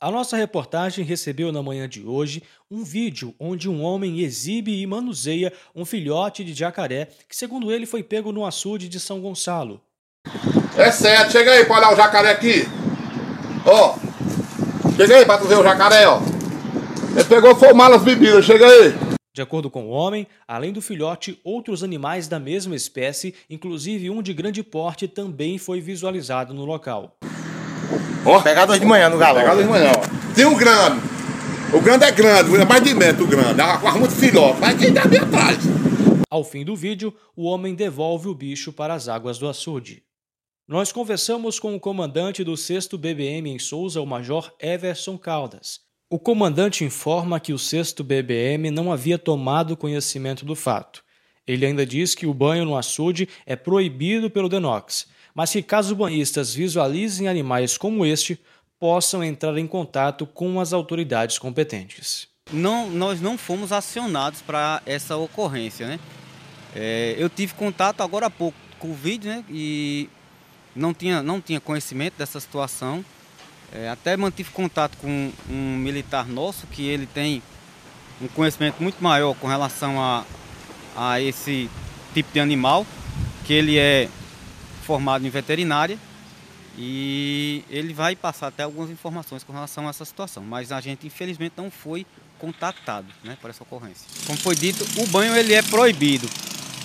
A nossa reportagem recebeu na manhã de hoje um vídeo onde um homem exibe e manuseia um filhote de jacaré que, segundo ele, foi pego no açude de São Gonçalo. É certo, chega aí para olhar o jacaré aqui. Ó, chega aí para tu ver o jacaré, ó. Ele pegou foi malas bebidas, chega aí. De acordo com o homem, além do filhote, outros animais da mesma espécie, inclusive um de grande porte, também foi visualizado no local. Ó. Pegado hoje de manhã no galão. Pegado hoje de manhã, ó. Tem um grande. O grande é grande, é mais de metro o grande. É muito filhote, mas quem tá bem atrás. Ao fim do vídeo, o homem devolve o bicho para as águas do açude. Nós conversamos com o comandante do 6 BBM em Souza, o Major Everson Caldas. O comandante informa que o 6 BBM não havia tomado conhecimento do fato. Ele ainda diz que o banho no açude é proibido pelo DENOX, mas que caso banhistas visualizem animais como este, possam entrar em contato com as autoridades competentes. Não, nós não fomos acionados para essa ocorrência, né? É, eu tive contato agora há pouco com o vídeo, né? E não tinha, não tinha conhecimento dessa situação. É, até mantive contato com um militar nosso que ele tem um conhecimento muito maior com relação a, a esse tipo de animal, que ele é formado em veterinária e ele vai passar até algumas informações com relação a essa situação, mas a gente infelizmente não foi contactado né, por essa ocorrência. Como foi dito, o banho ele é proibido.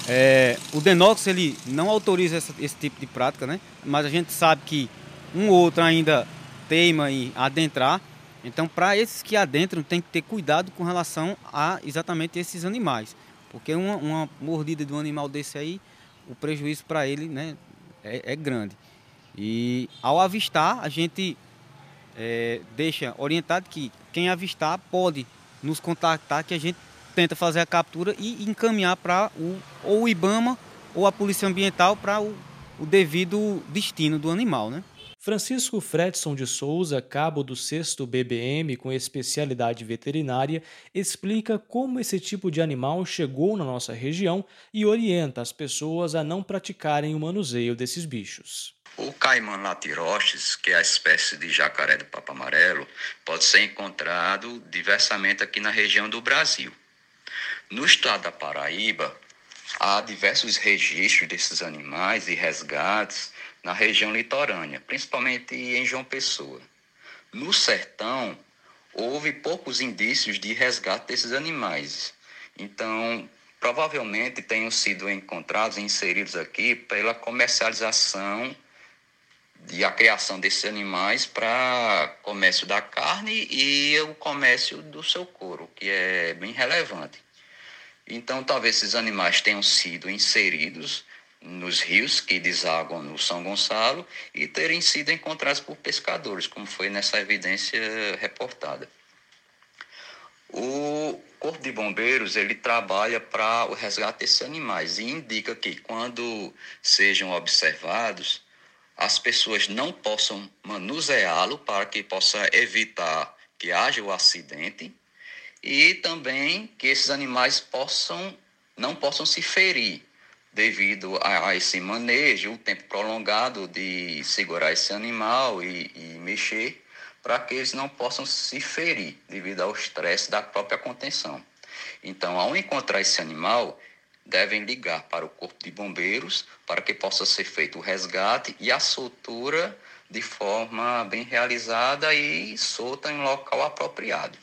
É, o Denox ele não autoriza essa, esse tipo de prática, né? mas a gente sabe que um ou outro ainda teima em adentrar. Então, para esses que adentram, tem que ter cuidado com relação a exatamente esses animais. Porque uma, uma mordida de um animal desse aí, o prejuízo para ele né, é, é grande. E ao avistar, a gente é, deixa orientado que quem avistar pode nos contactar, que a gente tenta fazer a captura e encaminhar para o, ou o IBAMA ou a Polícia Ambiental para o, o devido destino do animal, né? Francisco Fredson de Souza, cabo do 6 BBM com especialidade veterinária, explica como esse tipo de animal chegou na nossa região e orienta as pessoas a não praticarem o manuseio desses bichos. O caimã latiroches, que é a espécie de jacaré do papo amarelo, pode ser encontrado diversamente aqui na região do Brasil. No estado da Paraíba, há diversos registros desses animais e resgates na região litorânea, principalmente em João Pessoa. No sertão, houve poucos indícios de resgate desses animais. Então, provavelmente tenham sido encontrados e inseridos aqui pela comercialização e a criação desses animais para comércio da carne e o comércio do seu couro, que é bem relevante. Então, talvez esses animais tenham sido inseridos nos rios que desaguam no São Gonçalo e terem sido encontrados por pescadores, como foi nessa evidência reportada. O Corpo de Bombeiros ele trabalha para o resgate desses animais e indica que quando sejam observados, as pessoas não possam manuseá-lo para que possa evitar que haja o acidente e também que esses animais possam não possam se ferir devido a, a, esse manejo, o tempo prolongado de segurar esse animal e, e mexer, para que eles não possam se ferir devido ao estresse da própria contenção. Então, ao encontrar esse animal, devem ligar para o Corpo de Bombeiros para que possa ser feito o resgate e a soltura de forma bem realizada e solta em local apropriado.